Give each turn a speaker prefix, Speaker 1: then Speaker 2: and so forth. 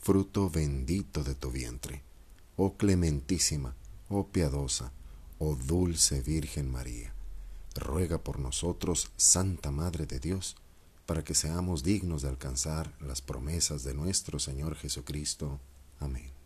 Speaker 1: fruto bendito de tu vientre. Oh clementísima, oh piadosa, oh dulce Virgen María, ruega por nosotros, Santa Madre de Dios, para que seamos dignos de alcanzar las promesas de nuestro Señor Jesucristo. Amén.